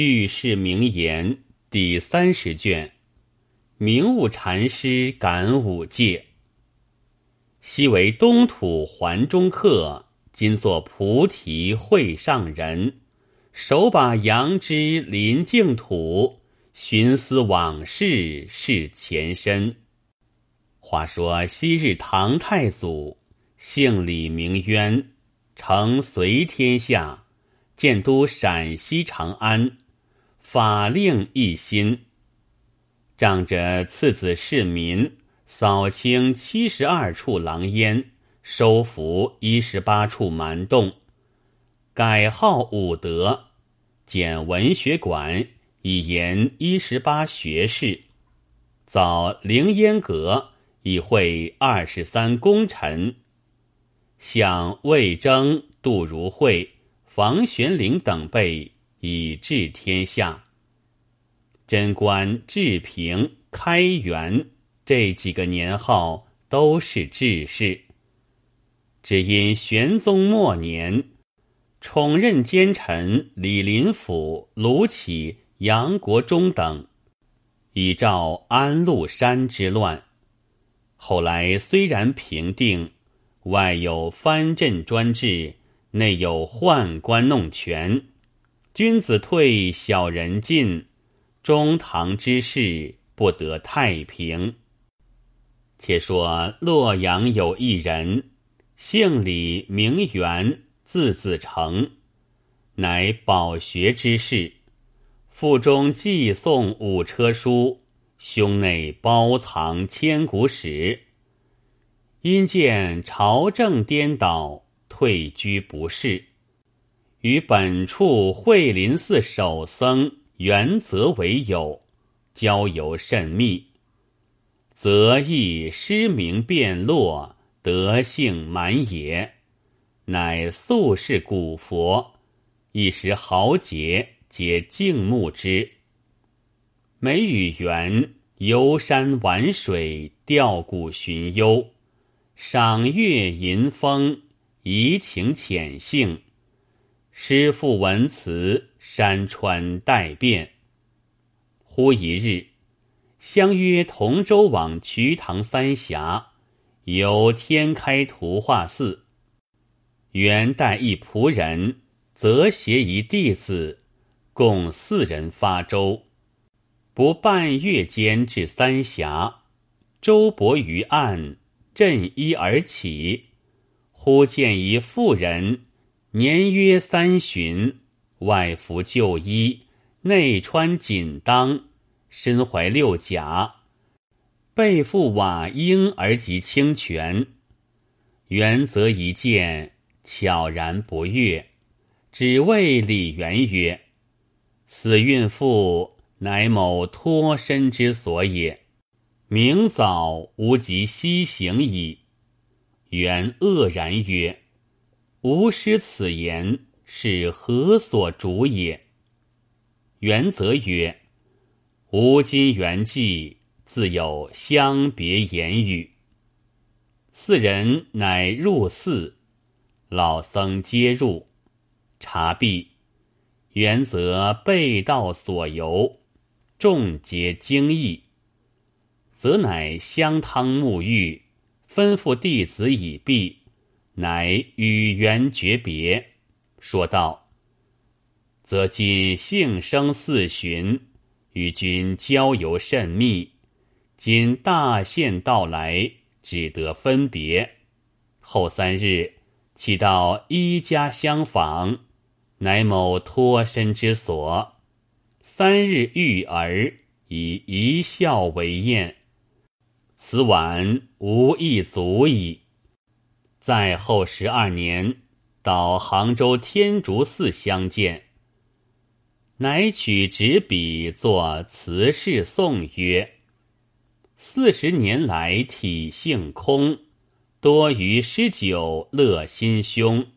遇事名言第三十卷，明悟禅师感五戒。昔为东土环中客，今作菩提会上人。手把杨枝临净土，寻思往事是前身。话说昔日唐太祖，姓李名渊，承隋天下，建都陕西长安。法令一新，仗着次子世民，扫清七十二处狼烟，收服一十八处蛮洞，改号武德，建文学馆，以延一十八学士，造凌烟阁，以会二十三功臣，向魏征、杜如晦、房玄龄等辈。以治天下。贞观、治平、开元这几个年号都是治世，只因玄宗末年宠任奸臣李林甫、卢杞、杨国忠等，以照安禄山之乱。后来虽然平定，外有藩镇专制，内有宦官弄权。君子退，小人进，中堂之事不得太平。且说洛阳有一人，姓李，名元，字子成，乃饱学之士，腹中寄诵五车书，胸内包藏千古史。因见朝政颠倒，退居不仕。与本处慧林寺守僧元泽为友，交游甚密。则亦失明变落，德性满也，乃素是古佛，一时豪杰皆敬慕之。每与园游山玩水，钓谷寻幽，赏月吟风，怡情浅性。诗赋文辞，山川代变。忽一日，相约同舟往瞿塘三峡，游天开图画寺。元代一仆人，则携一弟子，共四人发舟。不半月间至三峡，舟泊于岸，振衣而起，忽见一妇人。年约三旬，外服旧衣，内穿锦裆，身怀六甲，背负瓦缨而及清泉。元则一见，悄然不悦，只谓李元曰：“此孕妇乃某脱身之所也，明早无及西行矣。”元愕然曰。吾师此言是何所主也？元则曰：“吾今元寂，自有相别言语。”四人乃入寺，老僧皆入，茶毕，元则背道所游，众皆惊异。则乃香汤沐浴，吩咐弟子已毕。乃与元诀别，说道：“则今幸生四旬，与君交游甚密。今大限到来，只得分别。后三日，岂到一家相访，乃某脱身之所。三日遇儿，以一笑为宴。此晚无一足矣。”在后十二年，到杭州天竺寺相见，乃取纸笔作词事颂曰：“四十年来体性空，多于诗酒乐心胸。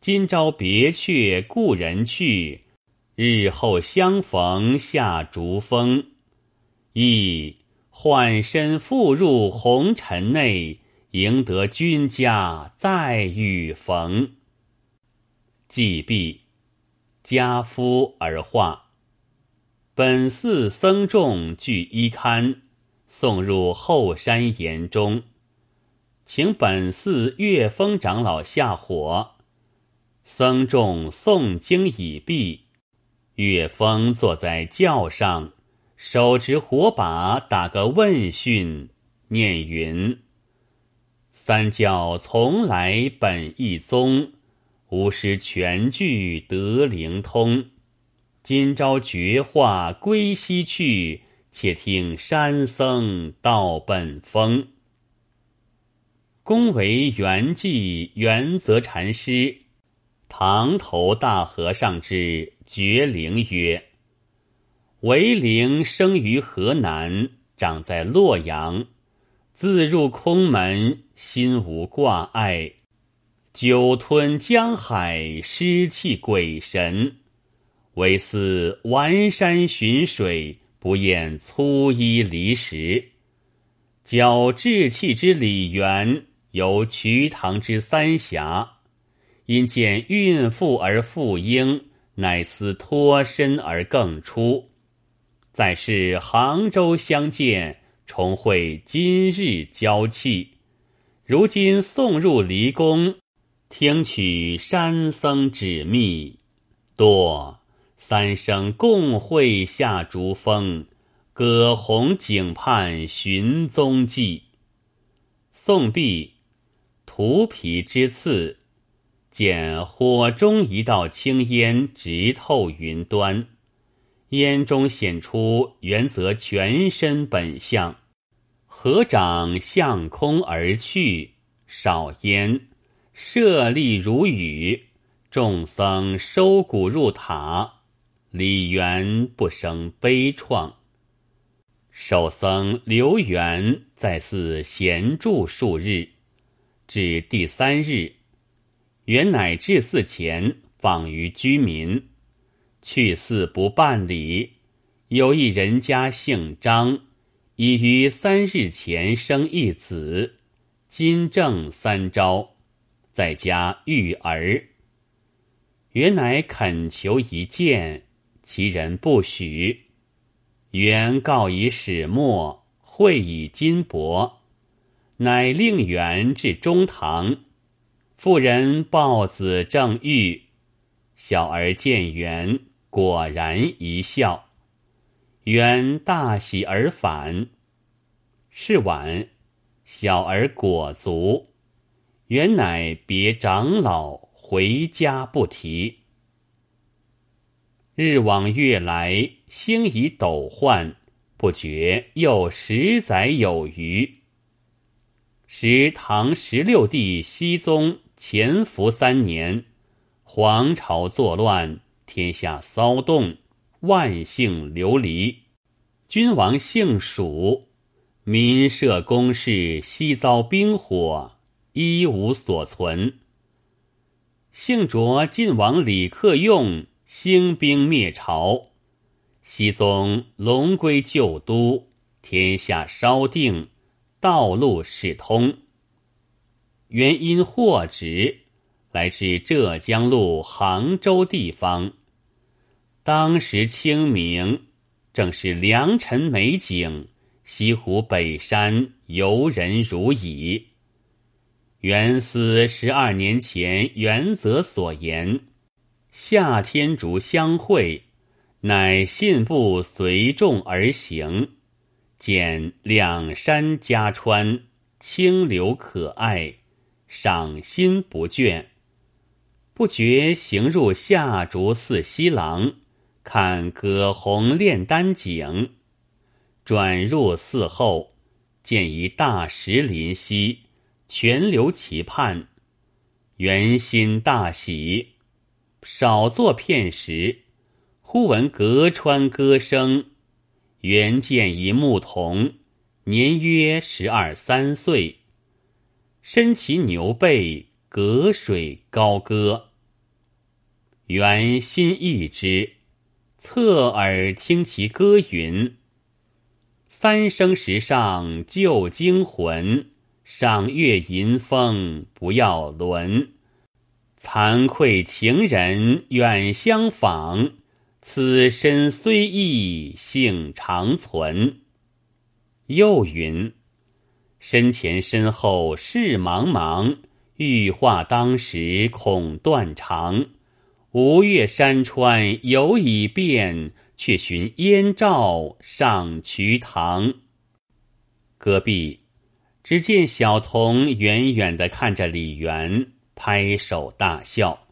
今朝别却故人去，日后相逢下竹峰。亦换身复入红尘内。”赢得君家再遇逢，既毕，家夫而化。本寺僧众俱衣堪，送入后山岩中，请本寺月峰长老下火。僧众诵经已毕，月峰坐在轿上，手持火把，打个问讯，念云：“三教从来本一宗。”吾师全聚得灵通，今朝绝化归西去，且听山僧道本风。恭为圆寂圆泽禅师，堂头大和尚之绝灵曰：“为灵生于河南，长在洛阳，自入空门，心无挂碍。”久吞江海，失气鬼神；唯似完山寻水，不厌粗衣离食。较志气之李元，有瞿塘之三峡，因见孕妇而复婴，乃思脱身而更出。再是杭州相见，重会今日交气。如今送入离宫。听取山僧指密，多三生共会下竹峰，葛洪井畔寻踪迹。宋毕，涂皮之刺，见火中一道青烟直透云端，烟中显出原则全身本相，合掌向空而去，少烟。舍利如雨，众僧收骨入塔。李元不生悲怆。守僧刘元在寺闲住数日，至第三日，元乃至寺前访于居民。去寺不办理，有一人家姓张，已于三日前生一子，今正三朝。在家育儿，原乃恳求一见，其人不许。原告以始末，会以金帛，乃令元至中堂。妇人抱子正欲，小儿见元，果然一笑。元大喜而返。是晚，小儿果足。原乃别长老回家不提。日往月来，星移斗换，不觉又十载有余。时唐十六帝熹宗潜伏三年，皇朝作乱，天下骚动，万姓流离。君王姓蜀，民社宫室悉遭兵火。一无所存。幸着晋王李克用兴兵灭朝，熹宗龙归旧都，天下稍定，道路始通。原因获职，来至浙江路杭州地方。当时清明，正是良辰美景，西湖北山游人如蚁。原思十二年前原则所言，夏天竺相会，乃信步随众而行，见两山夹川，清流可爱，赏心不倦。不觉行入夏竹寺西廊，看葛洪炼丹井，转入寺后，见一大石林溪。泉流其畔，元心大喜。少坐片时，忽闻隔川歌声。原见一牧童，年约十二三岁，身骑牛背，隔水高歌。元心意之，侧耳听其歌云：“三生石上旧精魂。”赏月吟风不要轮，惭愧情人远相访，此身虽异，性长存。又云：身前身后事茫茫，欲化当时恐断肠。吴越山川犹已变，却寻燕赵上瞿塘。隔壁，只见小童远远的看着李元，拍手大笑。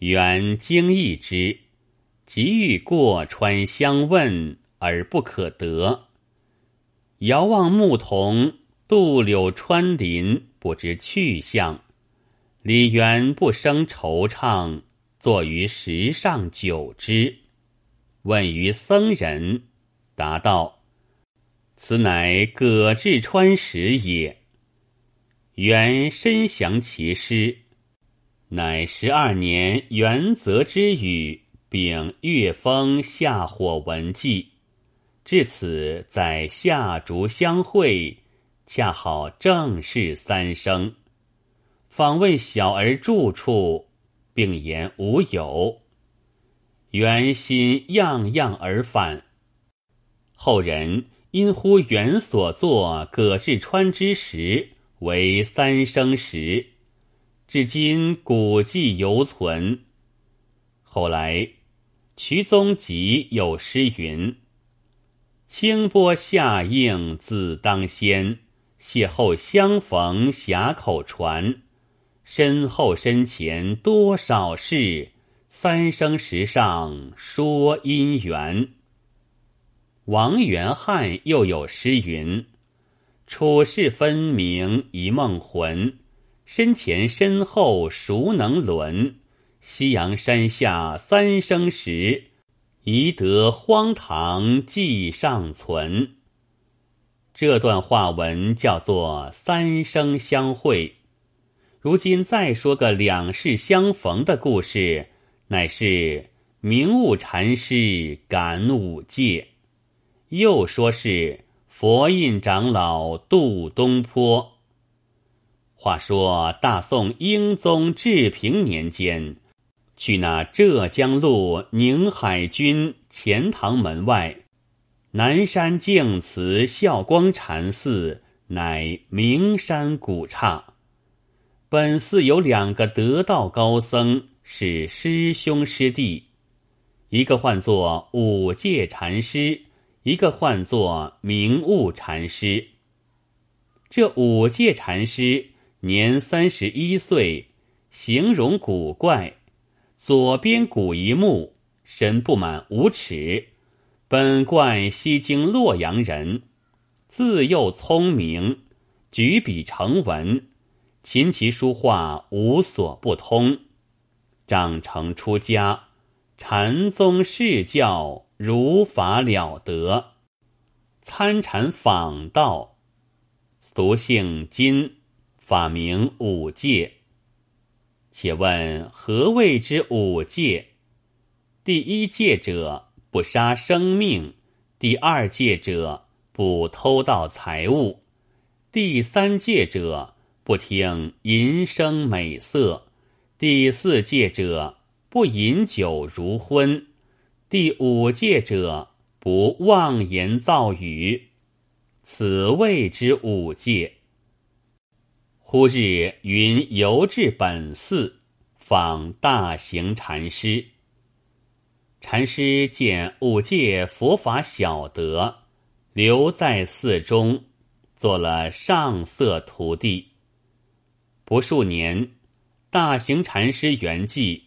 元惊异之，急欲过川相问，而不可得。遥望牧童渡柳穿林，不知去向。李元不生惆怅，坐于石上久之，问于僧人，答道。此乃葛志川时也。原深详其诗，乃十二年元泽之语，丙月风夏火文记。至此在夏竹相会，恰好正是三生。访问小儿住处，并言无有。原心样样而返。后人。因呼原所作葛志川之时为三生石，至今古迹犹存。后来瞿宗集有诗云：“清波下映自当先，邂逅相逢峡口船。身后身前多少事，三生石上说姻缘。”王元汉又有诗云：“处世分明一梦魂，身前身后孰能伦？夕阳山下三生石，宜得荒唐记尚存。”这段话文叫做“三生相会”。如今再说个两世相逢的故事，乃是明悟禅师感五戒。又说是佛印长老渡东坡。话说大宋英宗治平年间，去那浙江路宁海军钱塘门外，南山净慈孝光禅寺，乃名山古刹。本寺有两个得道高僧，是师兄师弟，一个唤作五戒禅师。一个唤作明悟禅师。这五戒禅师年三十一岁，形容古怪，左边骨一目，身不满五尺。本贯西京洛阳人，自幼聪明，举笔成文，琴棋书画无所不通。长成出家，禅宗释教。如法了得，参禅访道，俗姓金，法名五戒。且问何谓之五戒？第一戒者，不杀生命；第二戒者，不偷盗财物；第三戒者，不听淫声美色；第四戒者，不饮酒如昏。第五戒者，不妄言造语，此谓之五戒。忽日云游至本寺，访大行禅师。禅师见五戒佛法小德，留在寺中，做了上色徒弟。不数年，大行禅师圆寂。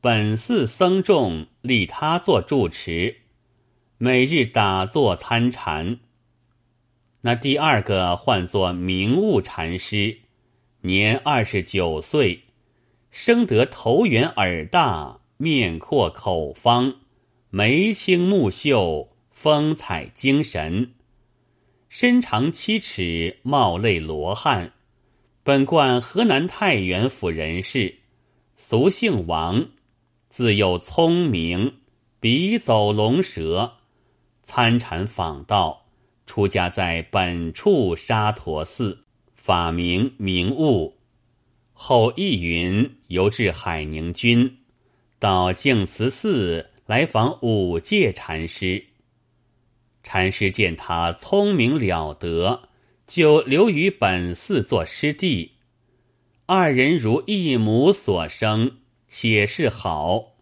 本寺僧众立他做住持，每日打坐参禅。那第二个唤作明悟禅师，年二十九岁，生得头圆耳大，面阔口方，眉清目秀，风采精神，身长七尺，貌类罗汉。本贯河南太原府人士，俗姓王。自幼聪明，笔走龙蛇，参禅访道，出家在本处沙陀寺，法名明悟。后义云游至海宁军，到净慈寺来访五戒禅师。禅师见他聪明了得，就留于本寺做师弟。二人如一母所生，且是好。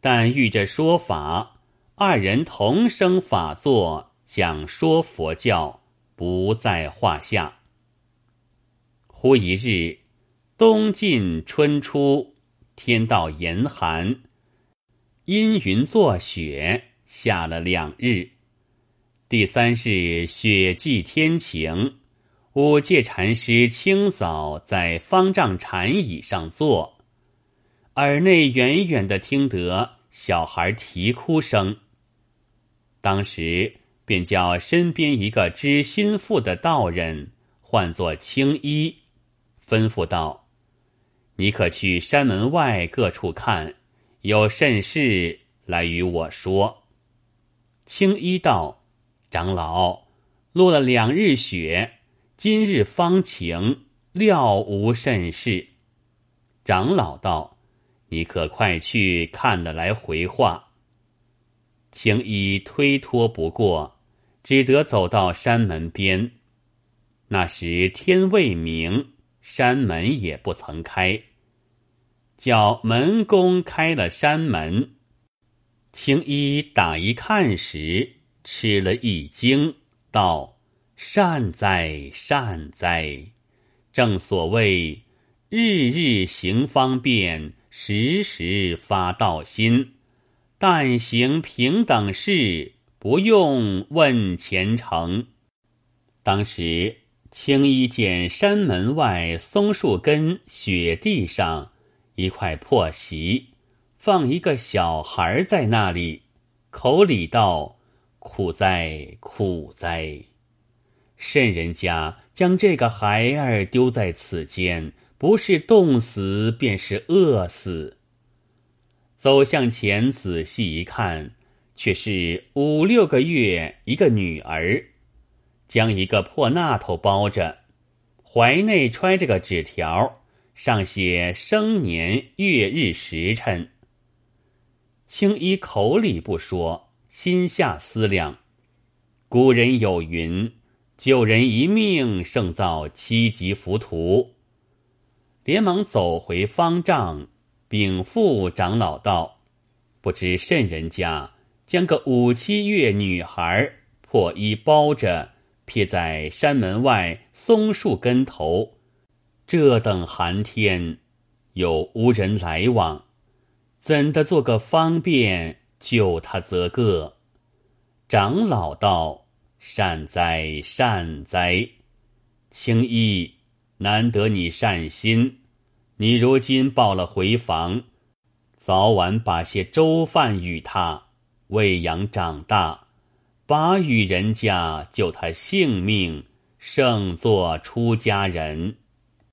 但遇着说法，二人同生法座，讲说佛教，不在话下。忽一日，冬尽春初，天道严寒，阴云作雪，下了两日。第三是，雪霁天晴，五戒禅师清早在方丈禅椅上坐，耳内远远的听得小孩啼哭声。当时便叫身边一个知心腹的道人，唤作青衣。吩咐道：“你可去山门外各处看，有甚事来与我说。”青衣道：“长老，落了两日雪，今日方晴，料无甚事。”长老道：“你可快去看了来回话。”青衣推脱不过，只得走到山门边。那时天未明。山门也不曾开，叫门公开了山门。青衣打一看时，吃了一惊，道：“善哉善哉！正所谓日日行方便，时时发道心。但行平等事，不用问前程。”当时。青衣见山门外松树根雪地上一块破席，放一个小孩在那里，口里道：“苦哉苦哉！甚人家将这个孩儿丢在此间，不是冻死便是饿死。”走向前仔细一看，却是五六个月一个女儿。将一个破纳头包着，怀内揣着个纸条，上写生年月日时辰。青衣口里不说，心下思量：古人有云，救人一命胜造七级浮屠。连忙走回方丈，禀赋长老道：“不知甚人家将个五七月女孩破衣包着。”撇在山门外松树根头，这等寒天，又无人来往，怎的做个方便救他则个？长老道：“善哉善哉，青衣，难得你善心。你如今报了回房，早晚把些粥饭与他喂养长大。”把与人家救他性命，胜作出家人。